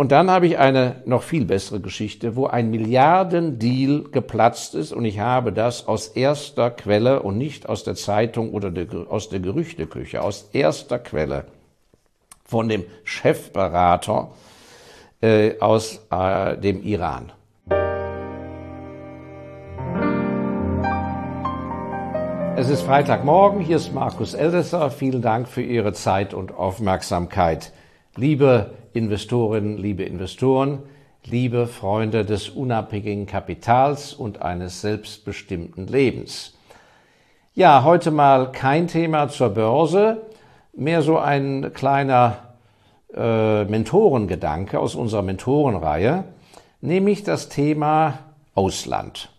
Und dann habe ich eine noch viel bessere Geschichte, wo ein Milliardendeal geplatzt ist und ich habe das aus erster Quelle und nicht aus der Zeitung oder der, aus der Gerüchteküche, aus erster Quelle von dem Chefberater äh, aus äh, dem Iran. Es ist Freitagmorgen, hier ist Markus Eldesser. Vielen Dank für Ihre Zeit und Aufmerksamkeit. Liebe Investorinnen, liebe Investoren, liebe Freunde des unabhängigen Kapitals und eines selbstbestimmten Lebens. Ja, heute mal kein Thema zur Börse, mehr so ein kleiner äh, Mentorengedanke aus unserer Mentorenreihe, nämlich das Thema Ausland.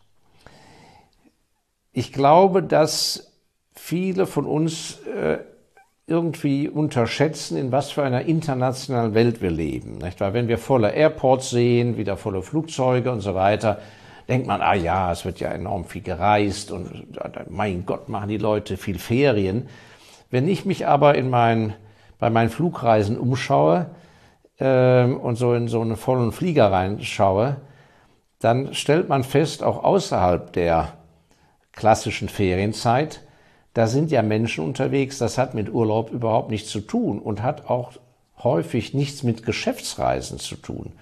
Ich glaube, dass viele von uns äh, irgendwie unterschätzen, in was für einer internationalen Welt wir leben. Nicht wahr? Wenn wir volle Airports sehen, wieder volle Flugzeuge und so weiter, denkt man, ah ja, es wird ja enorm viel gereist und mein Gott, machen die Leute viel Ferien. Wenn ich mich aber in mein, bei meinen Flugreisen umschaue äh, und so in so einen vollen Flieger reinschaue, dann stellt man fest, auch außerhalb der klassischen Ferienzeit, da sind ja Menschen unterwegs, das hat mit Urlaub überhaupt nichts zu tun und hat auch häufig nichts mit Geschäftsreisen zu tun.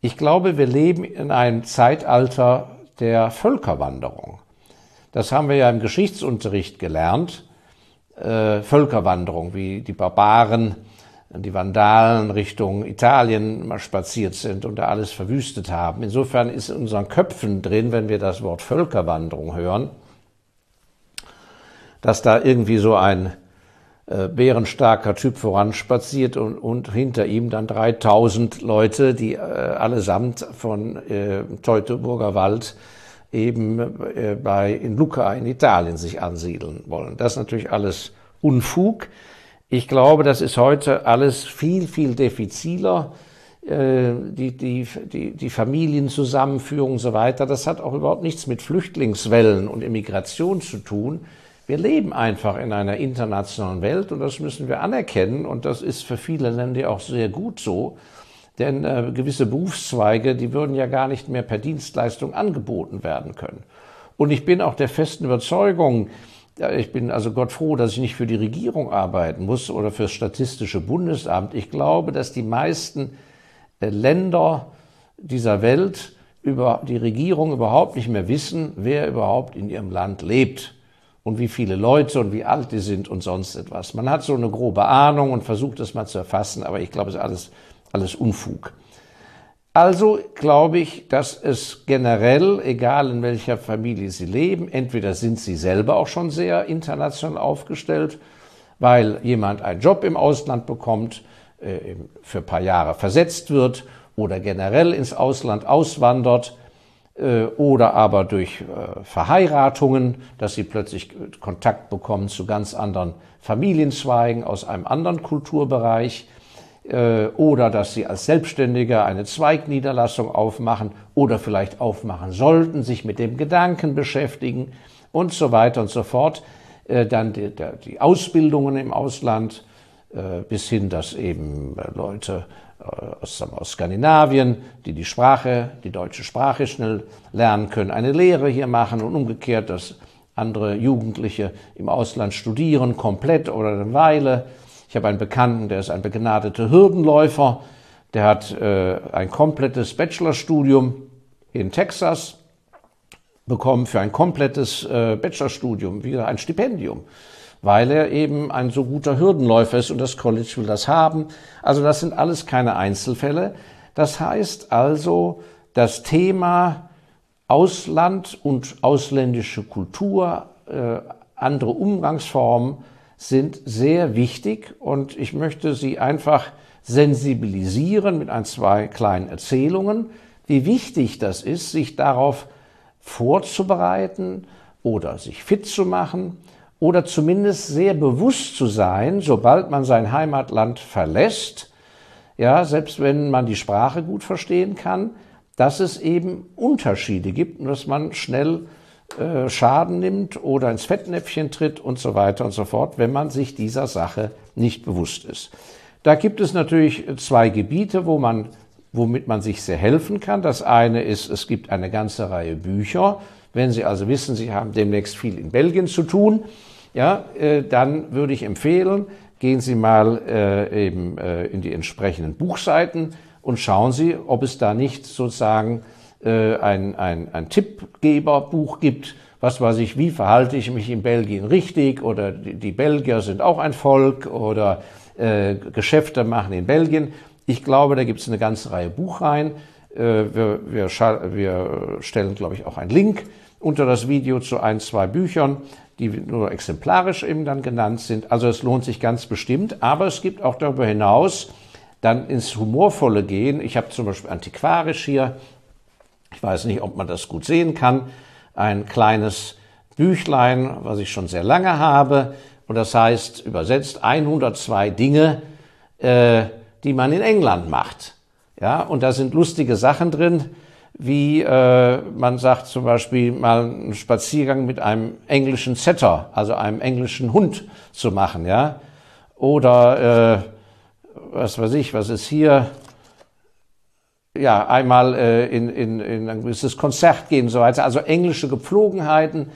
Ich glaube, wir leben in einem Zeitalter der Völkerwanderung. Das haben wir ja im Geschichtsunterricht gelernt. Äh, Völkerwanderung, wie die Barbaren, die Vandalen Richtung Italien mal spaziert sind und da alles verwüstet haben. Insofern ist in unseren Köpfen drin, wenn wir das Wort Völkerwanderung hören, dass da irgendwie so ein äh, bärenstarker Typ voranspaziert und, und hinter ihm dann 3000 Leute, die äh, allesamt von äh, Teutoburger Wald eben äh, bei in Lucca in Italien sich ansiedeln wollen. Das ist natürlich alles Unfug. Ich glaube, das ist heute alles viel, viel diffiziler. Äh, die, die, die, die Familienzusammenführung und so weiter, das hat auch überhaupt nichts mit Flüchtlingswellen und Immigration zu tun. Wir leben einfach in einer internationalen Welt und das müssen wir anerkennen und das ist für viele Länder auch sehr gut so, denn äh, gewisse Berufszweige, die würden ja gar nicht mehr per Dienstleistung angeboten werden können. Und ich bin auch der festen Überzeugung, ich bin also Gott froh, dass ich nicht für die Regierung arbeiten muss oder für das Statistische Bundesamt. Ich glaube, dass die meisten äh, Länder dieser Welt über die Regierung überhaupt nicht mehr wissen, wer überhaupt in ihrem Land lebt und wie viele Leute und wie alt die sind und sonst etwas. Man hat so eine grobe Ahnung und versucht es mal zu erfassen, aber ich glaube, es ist alles, alles Unfug. Also glaube ich, dass es generell, egal in welcher Familie Sie leben, entweder sind Sie selber auch schon sehr international aufgestellt, weil jemand einen Job im Ausland bekommt, äh, für ein paar Jahre versetzt wird oder generell ins Ausland auswandert oder aber durch äh, Verheiratungen, dass sie plötzlich Kontakt bekommen zu ganz anderen Familienzweigen aus einem anderen Kulturbereich äh, oder dass sie als Selbstständiger eine Zweigniederlassung aufmachen oder vielleicht aufmachen sollten, sich mit dem Gedanken beschäftigen und so weiter und so fort. Dann die, Ausbildungen im Ausland bis hin, dass eben Leute äh, aus, aus Skandinavien, die die Sprache, die deutsche Sprache schnell lernen können, eine Lehre hier machen und umgekehrt, dass andere Jugendliche im Ausland studieren, komplett oder eine Weile. Ich habe einen Bekannten, der ist ein begnadeter Hürdenläufer, der hat äh, ein komplettes Bachelorstudium in Texas bekommen für ein komplettes äh, Bachelorstudium, wieder ein Stipendium weil er eben ein so guter Hürdenläufer ist und das College will das haben. Also das sind alles keine Einzelfälle. Das heißt also, das Thema Ausland und ausländische Kultur, äh, andere Umgangsformen sind sehr wichtig und ich möchte Sie einfach sensibilisieren mit ein, zwei kleinen Erzählungen, wie wichtig das ist, sich darauf vorzubereiten oder sich fit zu machen oder zumindest sehr bewusst zu sein, sobald man sein Heimatland verlässt, ja, selbst wenn man die Sprache gut verstehen kann, dass es eben Unterschiede gibt und dass man schnell äh, Schaden nimmt oder ins Fettnäpfchen tritt und so weiter und so fort, wenn man sich dieser Sache nicht bewusst ist. Da gibt es natürlich zwei Gebiete, wo man, womit man sich sehr helfen kann. Das eine ist, es gibt eine ganze Reihe Bücher. Wenn Sie also wissen, Sie haben demnächst viel in Belgien zu tun, ja, äh, dann würde ich empfehlen, gehen Sie mal äh, eben äh, in die entsprechenden Buchseiten und schauen Sie, ob es da nicht sozusagen äh, ein, ein, ein Tippgeberbuch gibt, was weiß ich, wie verhalte ich mich in Belgien richtig oder die, die Belgier sind auch ein Volk oder äh, Geschäfte machen in Belgien. Ich glaube, da gibt es eine ganze Reihe Buchreihen. Äh, wir, wir, wir stellen, glaube ich, auch einen Link unter das Video zu ein, zwei Büchern, die nur exemplarisch eben dann genannt sind. Also es lohnt sich ganz bestimmt. Aber es gibt auch darüber hinaus dann ins Humorvolle gehen. Ich habe zum Beispiel antiquarisch hier, ich weiß nicht, ob man das gut sehen kann, ein kleines Büchlein, was ich schon sehr lange habe. Und das heißt übersetzt 102 Dinge, äh, die man in England macht. Ja, und da sind lustige Sachen drin, wie äh, man sagt zum Beispiel mal einen Spaziergang mit einem englischen Setter, also einem englischen Hund zu machen, ja. Oder äh, was weiß ich, was ist hier? ja, einmal äh, in, in, in ein gewisses Konzert gehen und so weiter. Also englische Gepflogenheiten,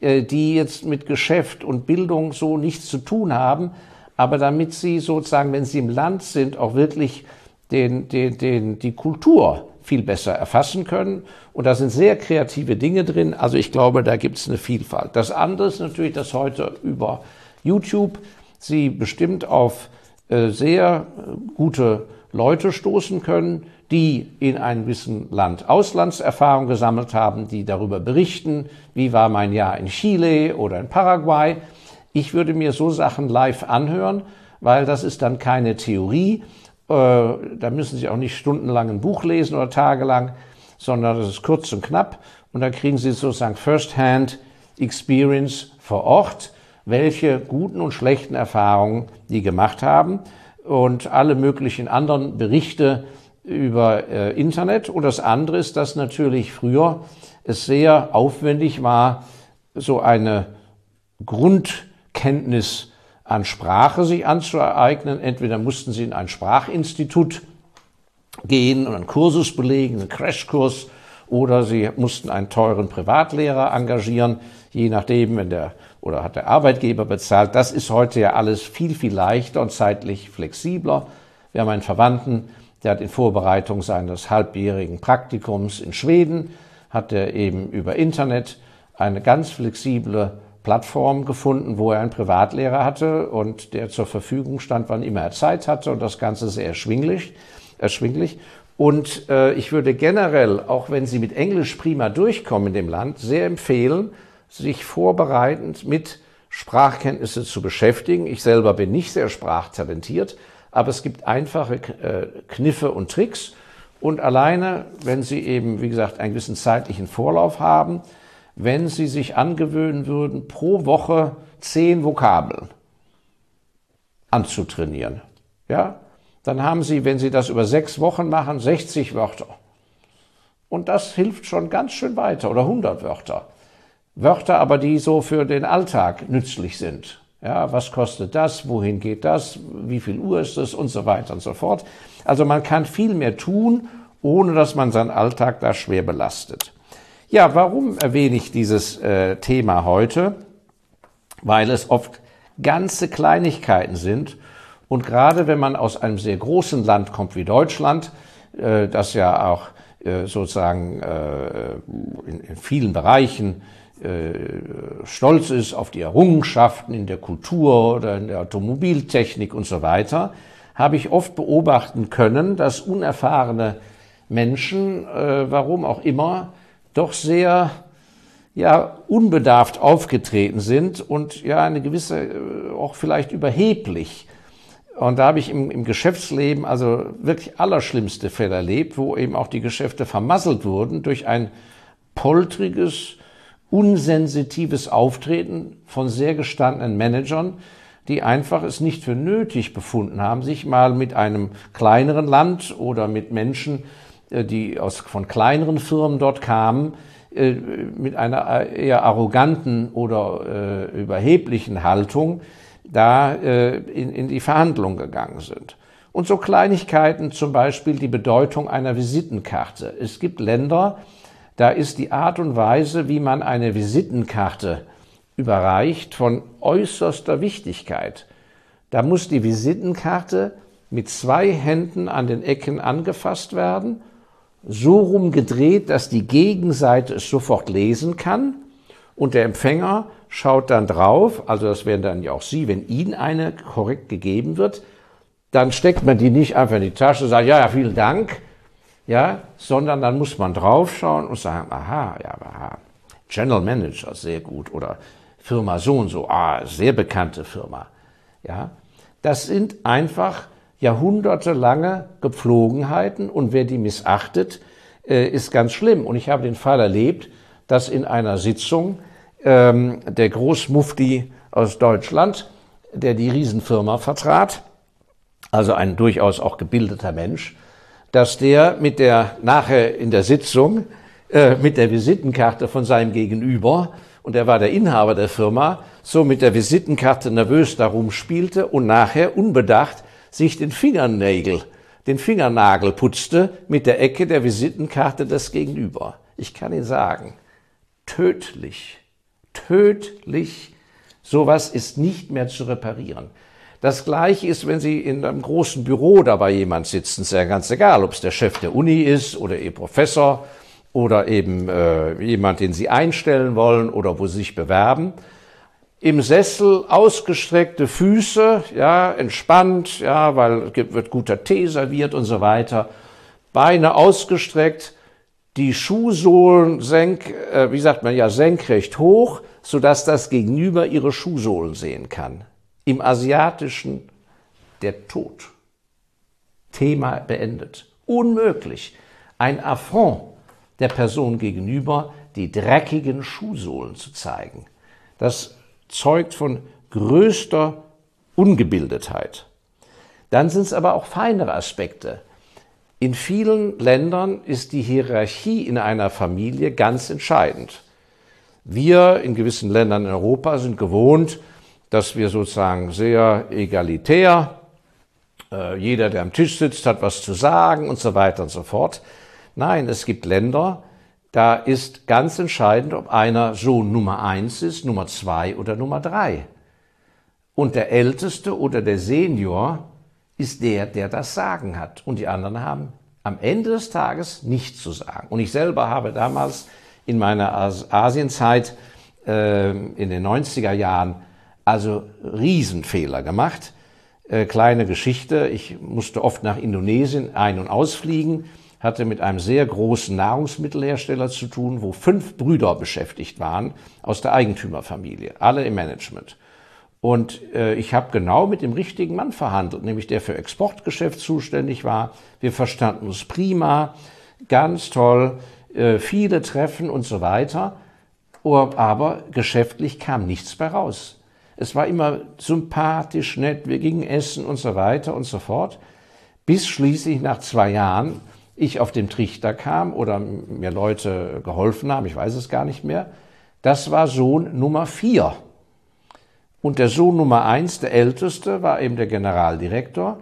äh, die jetzt mit Geschäft und Bildung so nichts zu tun haben, aber damit sie sozusagen, wenn sie im Land sind, auch wirklich den, den, den, die Kultur viel besser erfassen können. Und da sind sehr kreative Dinge drin. Also ich glaube, da gibt es eine Vielfalt. Das andere ist natürlich, dass heute über YouTube Sie bestimmt auf äh, sehr gute Leute stoßen können, die in einem gewissen Land Auslandserfahrung gesammelt haben, die darüber berichten, wie war mein Jahr in Chile oder in Paraguay. Ich würde mir so Sachen live anhören, weil das ist dann keine Theorie. Äh, da müssen Sie auch nicht stundenlang ein Buch lesen oder tagelang, sondern das ist kurz und knapp. Und da kriegen Sie sozusagen First-Hand Experience vor Ort, welche guten und schlechten Erfahrungen die gemacht haben und alle möglichen anderen Berichte über äh, Internet. Und das andere ist, dass natürlich früher es sehr aufwendig war, so eine Grundkenntnis an Sprache sich anzueignen. Entweder mussten sie in ein Sprachinstitut gehen und einen Kursus belegen, einen Crashkurs, oder sie mussten einen teuren Privatlehrer engagieren, je nachdem, wenn der oder hat der Arbeitgeber bezahlt. Das ist heute ja alles viel, viel leichter und zeitlich flexibler. Wir haben einen Verwandten, der hat in Vorbereitung seines halbjährigen Praktikums in Schweden, hat er eben über Internet eine ganz flexible Plattform gefunden, wo er einen Privatlehrer hatte und der zur Verfügung stand, wann immer er Zeit hatte und das Ganze sehr erschwinglich. erschwinglich. Und äh, ich würde generell, auch wenn Sie mit Englisch prima durchkommen in dem Land, sehr empfehlen, sich vorbereitend mit Sprachkenntnisse zu beschäftigen. Ich selber bin nicht sehr sprachtalentiert, aber es gibt einfache äh, Kniffe und Tricks. Und alleine, wenn Sie eben, wie gesagt, einen gewissen zeitlichen Vorlauf haben, wenn Sie sich angewöhnen würden, pro Woche zehn Vokabeln anzutrainieren, ja, dann haben Sie, wenn Sie das über sechs Wochen machen, 60 Wörter. Und das hilft schon ganz schön weiter oder 100 Wörter. Wörter aber, die so für den Alltag nützlich sind. Ja, was kostet das? Wohin geht das? Wie viel Uhr ist es? Und so weiter und so fort. Also man kann viel mehr tun, ohne dass man seinen Alltag da schwer belastet. Ja, warum erwähne ich dieses äh, Thema heute? Weil es oft ganze Kleinigkeiten sind. Und gerade wenn man aus einem sehr großen Land kommt wie Deutschland, äh, das ja auch äh, sozusagen äh, in, in vielen Bereichen äh, stolz ist auf die Errungenschaften in der Kultur oder in der Automobiltechnik und so weiter, habe ich oft beobachten können, dass unerfahrene Menschen, äh, warum auch immer, doch sehr ja unbedarft aufgetreten sind und ja eine gewisse äh, auch vielleicht überheblich. Und da habe ich im, im Geschäftsleben also wirklich allerschlimmste Fälle erlebt, wo eben auch die Geschäfte vermasselt wurden durch ein poltriges, unsensitives Auftreten von sehr gestandenen Managern, die einfach es nicht für nötig befunden haben, sich mal mit einem kleineren Land oder mit Menschen, die aus, von kleineren Firmen dort kamen, äh, mit einer eher arroganten oder äh, überheblichen Haltung da in, in die Verhandlungen gegangen sind. Und so Kleinigkeiten, zum Beispiel die Bedeutung einer Visitenkarte. Es gibt Länder, da ist die Art und Weise, wie man eine Visitenkarte überreicht, von äußerster Wichtigkeit. Da muss die Visitenkarte mit zwei Händen an den Ecken angefasst werden, so rumgedreht, dass die Gegenseite es sofort lesen kann und der Empfänger schaut dann drauf, also das wären dann ja auch Sie, wenn Ihnen eine korrekt gegeben wird, dann steckt man die nicht einfach in die Tasche und sagt, ja, ja, vielen Dank, ja, sondern dann muss man draufschauen und sagen, aha, ja, aha, General Manager, sehr gut, oder Firma so und so, ah, sehr bekannte Firma, ja. Das sind einfach jahrhundertelange Gepflogenheiten und wer die missachtet, äh, ist ganz schlimm. Und ich habe den Fall erlebt, dass in einer Sitzung ähm, der Großmufti aus Deutschland, der die Riesenfirma vertrat, also ein durchaus auch gebildeter Mensch, dass der mit der nachher in der Sitzung äh, mit der Visitenkarte von seinem Gegenüber und er war der Inhaber der Firma, so mit der Visitenkarte nervös darum spielte und nachher unbedacht sich den Fingernägel, den Fingernagel putzte mit der Ecke der Visitenkarte des Gegenüber. Ich kann Ihnen sagen, tödlich, tödlich, sowas ist nicht mehr zu reparieren. Das Gleiche ist, wenn Sie in einem großen Büro dabei jemand sitzen, ist ja ganz egal, ob es der Chef der Uni ist oder Ihr Professor oder eben äh, jemand, den Sie einstellen wollen oder wo Sie sich bewerben im Sessel ausgestreckte Füße, ja, entspannt, ja, weil wird guter Tee serviert und so weiter. Beine ausgestreckt, die Schuhsohlen senk, äh, wie sagt man ja, senkrecht hoch, sodass das Gegenüber ihre Schuhsohlen sehen kann. Im Asiatischen der Tod. Thema beendet. Unmöglich. Ein Affront der Person gegenüber, die dreckigen Schuhsohlen zu zeigen. Das zeugt von größter Ungebildetheit. Dann sind es aber auch feinere Aspekte. In vielen Ländern ist die Hierarchie in einer Familie ganz entscheidend. Wir in gewissen Ländern in Europa sind gewohnt, dass wir sozusagen sehr egalitär, äh, jeder, der am Tisch sitzt, hat was zu sagen und so weiter und so fort. Nein, es gibt Länder, da ist ganz entscheidend, ob einer Sohn Nummer eins ist, Nummer zwei oder Nummer drei. Und der Älteste oder der Senior ist der, der das Sagen hat. Und die anderen haben am Ende des Tages nichts zu sagen. Und ich selber habe damals in meiner Asienzeit äh, in den 90er Jahren also Riesenfehler gemacht. Äh, kleine Geschichte, ich musste oft nach Indonesien ein- und ausfliegen hatte mit einem sehr großen Nahrungsmittelhersteller zu tun, wo fünf Brüder beschäftigt waren aus der Eigentümerfamilie, alle im Management. Und äh, ich habe genau mit dem richtigen Mann verhandelt, nämlich der für Exportgeschäft zuständig war. Wir verstanden uns prima, ganz toll, äh, viele Treffen und so weiter. Aber geschäftlich kam nichts bei raus. Es war immer sympathisch, nett, wir gingen essen und so weiter und so fort. Bis schließlich nach zwei Jahren ich auf dem Trichter kam oder mir Leute geholfen haben, ich weiß es gar nicht mehr, das war Sohn Nummer vier. Und der Sohn Nummer eins, der älteste, war eben der Generaldirektor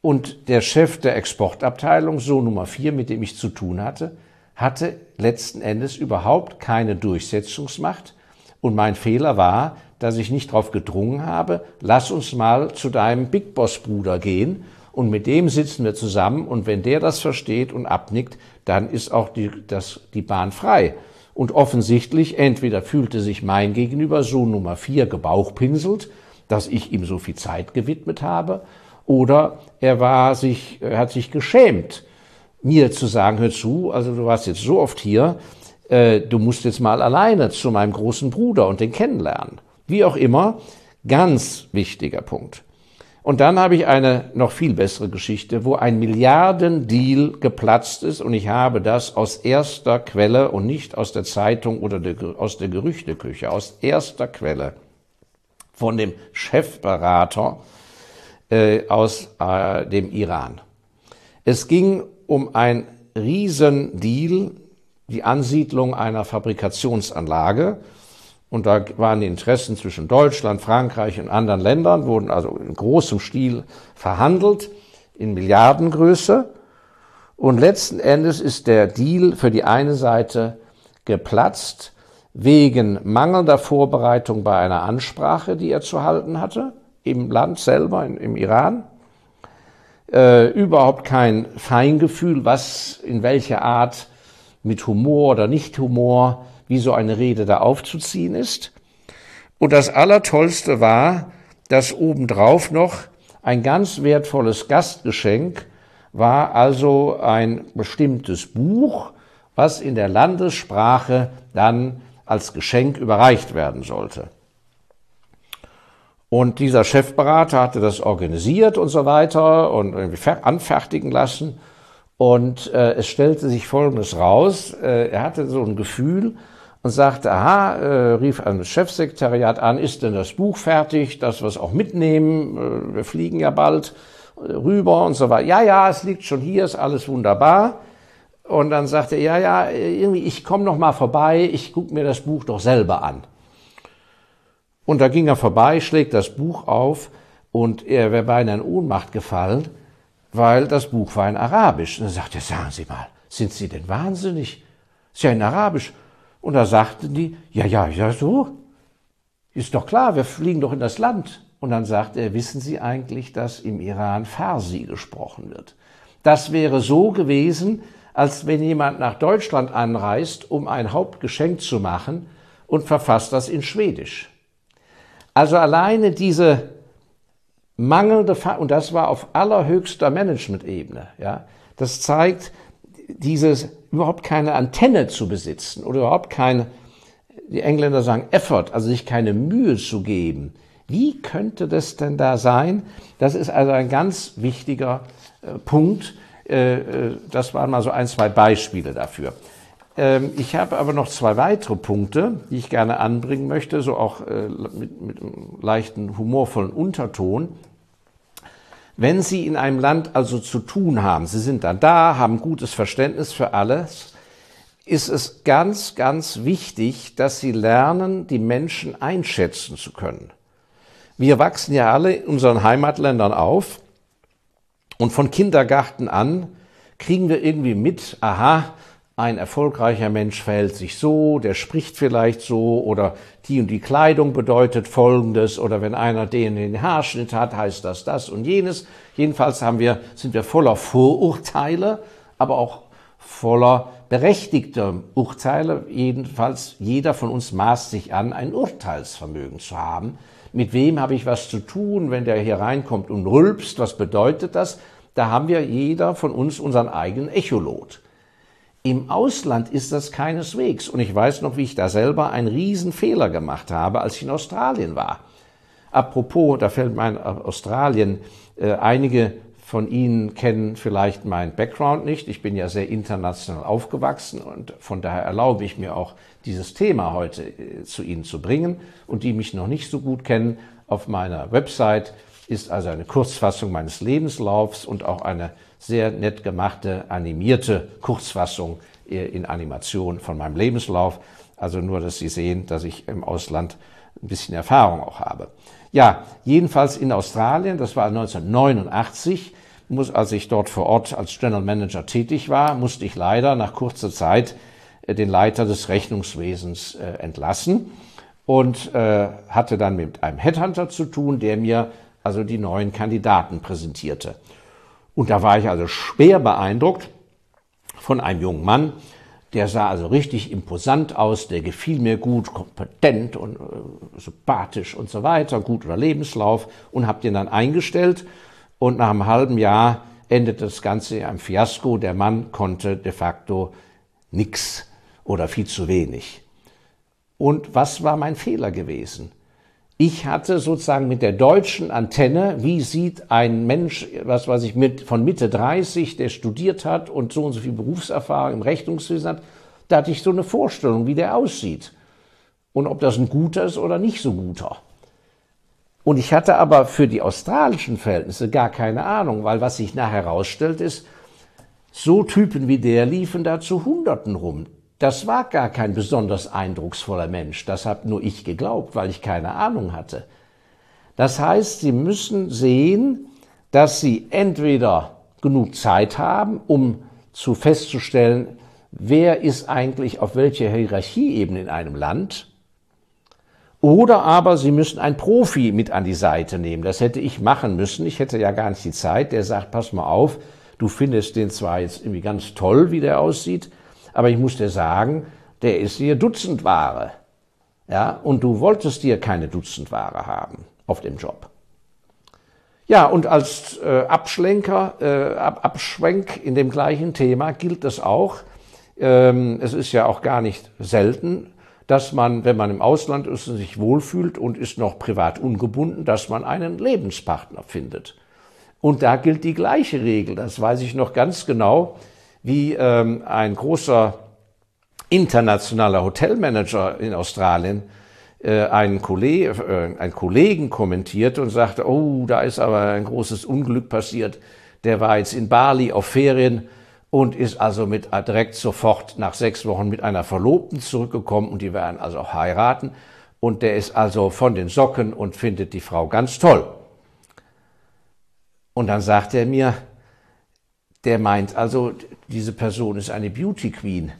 und der Chef der Exportabteilung, Sohn Nummer vier, mit dem ich zu tun hatte, hatte letzten Endes überhaupt keine Durchsetzungsmacht. Und mein Fehler war, dass ich nicht darauf gedrungen habe, lass uns mal zu deinem Big Boss Bruder gehen und mit dem sitzen wir zusammen und wenn der das versteht und abnickt, dann ist auch die, das, die Bahn frei. Und offensichtlich, entweder fühlte sich mein Gegenüber so Nummer vier gebauchpinselt, dass ich ihm so viel Zeit gewidmet habe, oder er war sich, er hat sich geschämt, mir zu sagen, hör zu, also du warst jetzt so oft hier, äh, du musst jetzt mal alleine zu meinem großen Bruder und den kennenlernen. Wie auch immer, ganz wichtiger Punkt. Und dann habe ich eine noch viel bessere Geschichte, wo ein Milliardendeal geplatzt ist und ich habe das aus erster Quelle und nicht aus der Zeitung oder der, aus der Gerüchteküche, aus erster Quelle von dem Chefberater äh, aus äh, dem Iran. Es ging um ein Riesendeal, die Ansiedlung einer Fabrikationsanlage und da waren die Interessen zwischen Deutschland, Frankreich und anderen Ländern, wurden also in großem Stil verhandelt. in Milliardengröße. Und letzten Endes ist der Deal für die eine Seite geplatzt wegen mangelnder Vorbereitung bei einer Ansprache, die er zu halten hatte, im Land selber, im Iran. Äh, überhaupt kein Feingefühl, was in welcher Art mit Humor oder nicht Humor, wie so eine Rede da aufzuziehen ist. Und das Allertollste war, dass obendrauf noch ein ganz wertvolles Gastgeschenk war also ein bestimmtes Buch, was in der Landessprache dann als Geschenk überreicht werden sollte. Und dieser Chefberater hatte das organisiert und so weiter und irgendwie anfertigen lassen. Und äh, es stellte sich Folgendes raus. Äh, er hatte so ein Gefühl und sagte, aha, äh, rief das Chefsekretariat an, ist denn das Buch fertig, dass wir es auch mitnehmen? Äh, wir fliegen ja bald äh, rüber und so weiter. Ja, ja, es liegt schon hier, ist alles wunderbar. Und dann sagte er, ja, ja, irgendwie, ich komme noch mal vorbei, ich gucke mir das Buch doch selber an. Und da ging er vorbei, schlägt das Buch auf und er wäre beinahe in Ohnmacht gefallen, weil das Buch war in Arabisch. Und dann sagte er, sagen Sie mal, sind Sie denn wahnsinnig? Ist ja in Arabisch. Und da sagten die, ja, ja, ja, so. Ist doch klar, wir fliegen doch in das Land. Und dann sagte er, wissen Sie eigentlich, dass im Iran Farsi gesprochen wird? Das wäre so gewesen, als wenn jemand nach Deutschland anreist, um ein Hauptgeschenk zu machen und verfasst das in Schwedisch. Also alleine diese mangelnde, und das war auf allerhöchster Management-Ebene, ja, das zeigt, dieses überhaupt keine Antenne zu besitzen oder überhaupt keine, die Engländer sagen Effort, also sich keine Mühe zu geben. Wie könnte das denn da sein? Das ist also ein ganz wichtiger äh, Punkt. Äh, äh, das waren mal so ein, zwei Beispiele dafür. Ähm, ich habe aber noch zwei weitere Punkte, die ich gerne anbringen möchte, so auch äh, mit, mit einem leichten humorvollen Unterton. Wenn Sie in einem Land also zu tun haben, Sie sind dann da, haben gutes Verständnis für alles, ist es ganz, ganz wichtig, dass Sie lernen, die Menschen einschätzen zu können. Wir wachsen ja alle in unseren Heimatländern auf und von Kindergarten an kriegen wir irgendwie mit, aha, ein erfolgreicher Mensch verhält sich so, der spricht vielleicht so oder die und die Kleidung bedeutet Folgendes oder wenn einer den den Haarschnitt hat, heißt das das und jenes. Jedenfalls haben wir, sind wir voller Vorurteile, aber auch voller berechtigter Urteile. Jedenfalls jeder von uns maßt sich an, ein Urteilsvermögen zu haben. Mit wem habe ich was zu tun, wenn der hier reinkommt und rülpst? Was bedeutet das? Da haben wir jeder von uns unseren eigenen Echolot. Im Ausland ist das keineswegs. Und ich weiß noch, wie ich da selber einen Riesenfehler gemacht habe, als ich in Australien war. Apropos, da fällt mein Australien, äh, einige von Ihnen kennen vielleicht meinen Background nicht. Ich bin ja sehr international aufgewachsen und von daher erlaube ich mir auch, dieses Thema heute äh, zu Ihnen zu bringen. Und die mich noch nicht so gut kennen, auf meiner Website ist also eine Kurzfassung meines Lebenslaufs und auch eine sehr nett gemachte, animierte Kurzfassung äh, in Animation von meinem Lebenslauf. Also nur, dass Sie sehen, dass ich im Ausland ein bisschen Erfahrung auch habe. Ja, jedenfalls in Australien, das war 1989, muss, als ich dort vor Ort als General Manager tätig war, musste ich leider nach kurzer Zeit äh, den Leiter des Rechnungswesens äh, entlassen und äh, hatte dann mit einem Headhunter zu tun, der mir also die neuen Kandidaten präsentierte. Und da war ich also schwer beeindruckt von einem jungen Mann, der sah also richtig imposant aus, der gefiel mir gut, kompetent und äh, sympathisch und so weiter, guter Lebenslauf und hab den dann eingestellt und nach einem halben Jahr endete das Ganze in einem Fiasko. Der Mann konnte de facto nix oder viel zu wenig. Und was war mein Fehler gewesen? Ich hatte sozusagen mit der deutschen Antenne, wie sieht ein Mensch, was weiß ich, mit, von Mitte 30, der studiert hat und so und so viel Berufserfahrung im Rechnungswesen hat, da hatte ich so eine Vorstellung, wie der aussieht. Und ob das ein guter ist oder nicht so guter. Und ich hatte aber für die australischen Verhältnisse gar keine Ahnung, weil was sich nachher herausstellt ist, so Typen wie der liefen da zu Hunderten rum. Das war gar kein besonders eindrucksvoller Mensch. Das habe nur ich geglaubt, weil ich keine Ahnung hatte. Das heißt, Sie müssen sehen, dass Sie entweder genug Zeit haben, um zu festzustellen, wer ist eigentlich auf welcher Hierarchieebene in einem Land, oder aber Sie müssen einen Profi mit an die Seite nehmen. Das hätte ich machen müssen. Ich hätte ja gar nicht die Zeit. Der sagt, pass mal auf, du findest den zwar jetzt irgendwie ganz toll, wie der aussieht, aber ich muss dir sagen, der ist hier Dutzendware. Ja, und du wolltest dir keine Dutzendware haben auf dem Job. Ja, und als äh, Abschlenker, äh, Ab Abschwenk in dem gleichen Thema gilt es auch. Ähm, es ist ja auch gar nicht selten, dass man, wenn man im Ausland ist und sich wohlfühlt und ist noch privat ungebunden, dass man einen Lebenspartner findet. Und da gilt die gleiche Regel. Das weiß ich noch ganz genau, wie ähm, ein großer internationaler Hotelmanager in Australien äh, einen, Kollege, äh, einen Kollegen kommentierte und sagte, oh, da ist aber ein großes Unglück passiert. Der war jetzt in Bali auf Ferien und ist also mit äh, direkt sofort nach sechs Wochen mit einer Verlobten zurückgekommen und die werden also auch heiraten. Und der ist also von den Socken und findet die Frau ganz toll. Und dann sagt er mir, der meint also, diese Person ist eine Beauty Queen.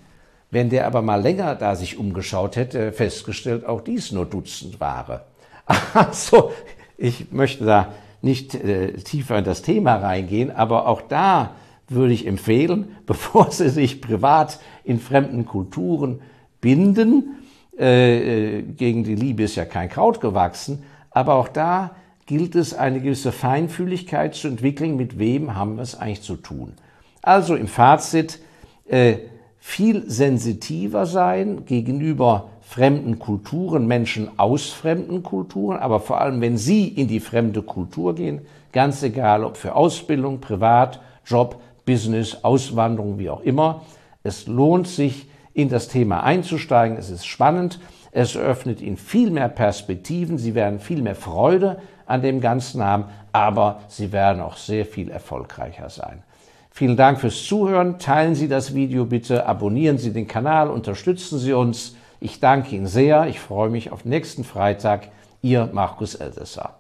Wenn der aber mal länger da sich umgeschaut hätte, festgestellt, auch dies nur Dutzend Ware. Also, ich möchte da nicht äh, tiefer in das Thema reingehen, aber auch da würde ich empfehlen, bevor Sie sich privat in fremden Kulturen binden, äh, äh, gegen die Liebe ist ja kein Kraut gewachsen, aber auch da gilt es, eine gewisse Feinfühligkeit zu entwickeln, mit wem haben wir es eigentlich zu tun. Also im Fazit, äh, viel sensitiver sein gegenüber fremden Kulturen, Menschen aus fremden Kulturen, aber vor allem, wenn Sie in die fremde Kultur gehen, ganz egal, ob für Ausbildung, Privat, Job, Business, Auswanderung, wie auch immer. Es lohnt sich, in das Thema einzusteigen. Es ist spannend. Es öffnet ihnen viel mehr Perspektiven, sie werden viel mehr Freude an dem Ganzen haben, aber sie werden auch sehr viel erfolgreicher sein. Vielen Dank fürs Zuhören. Teilen Sie das Video bitte, abonnieren Sie den Kanal, unterstützen Sie uns. Ich danke Ihnen sehr. Ich freue mich auf nächsten Freitag. Ihr Markus Elsässer.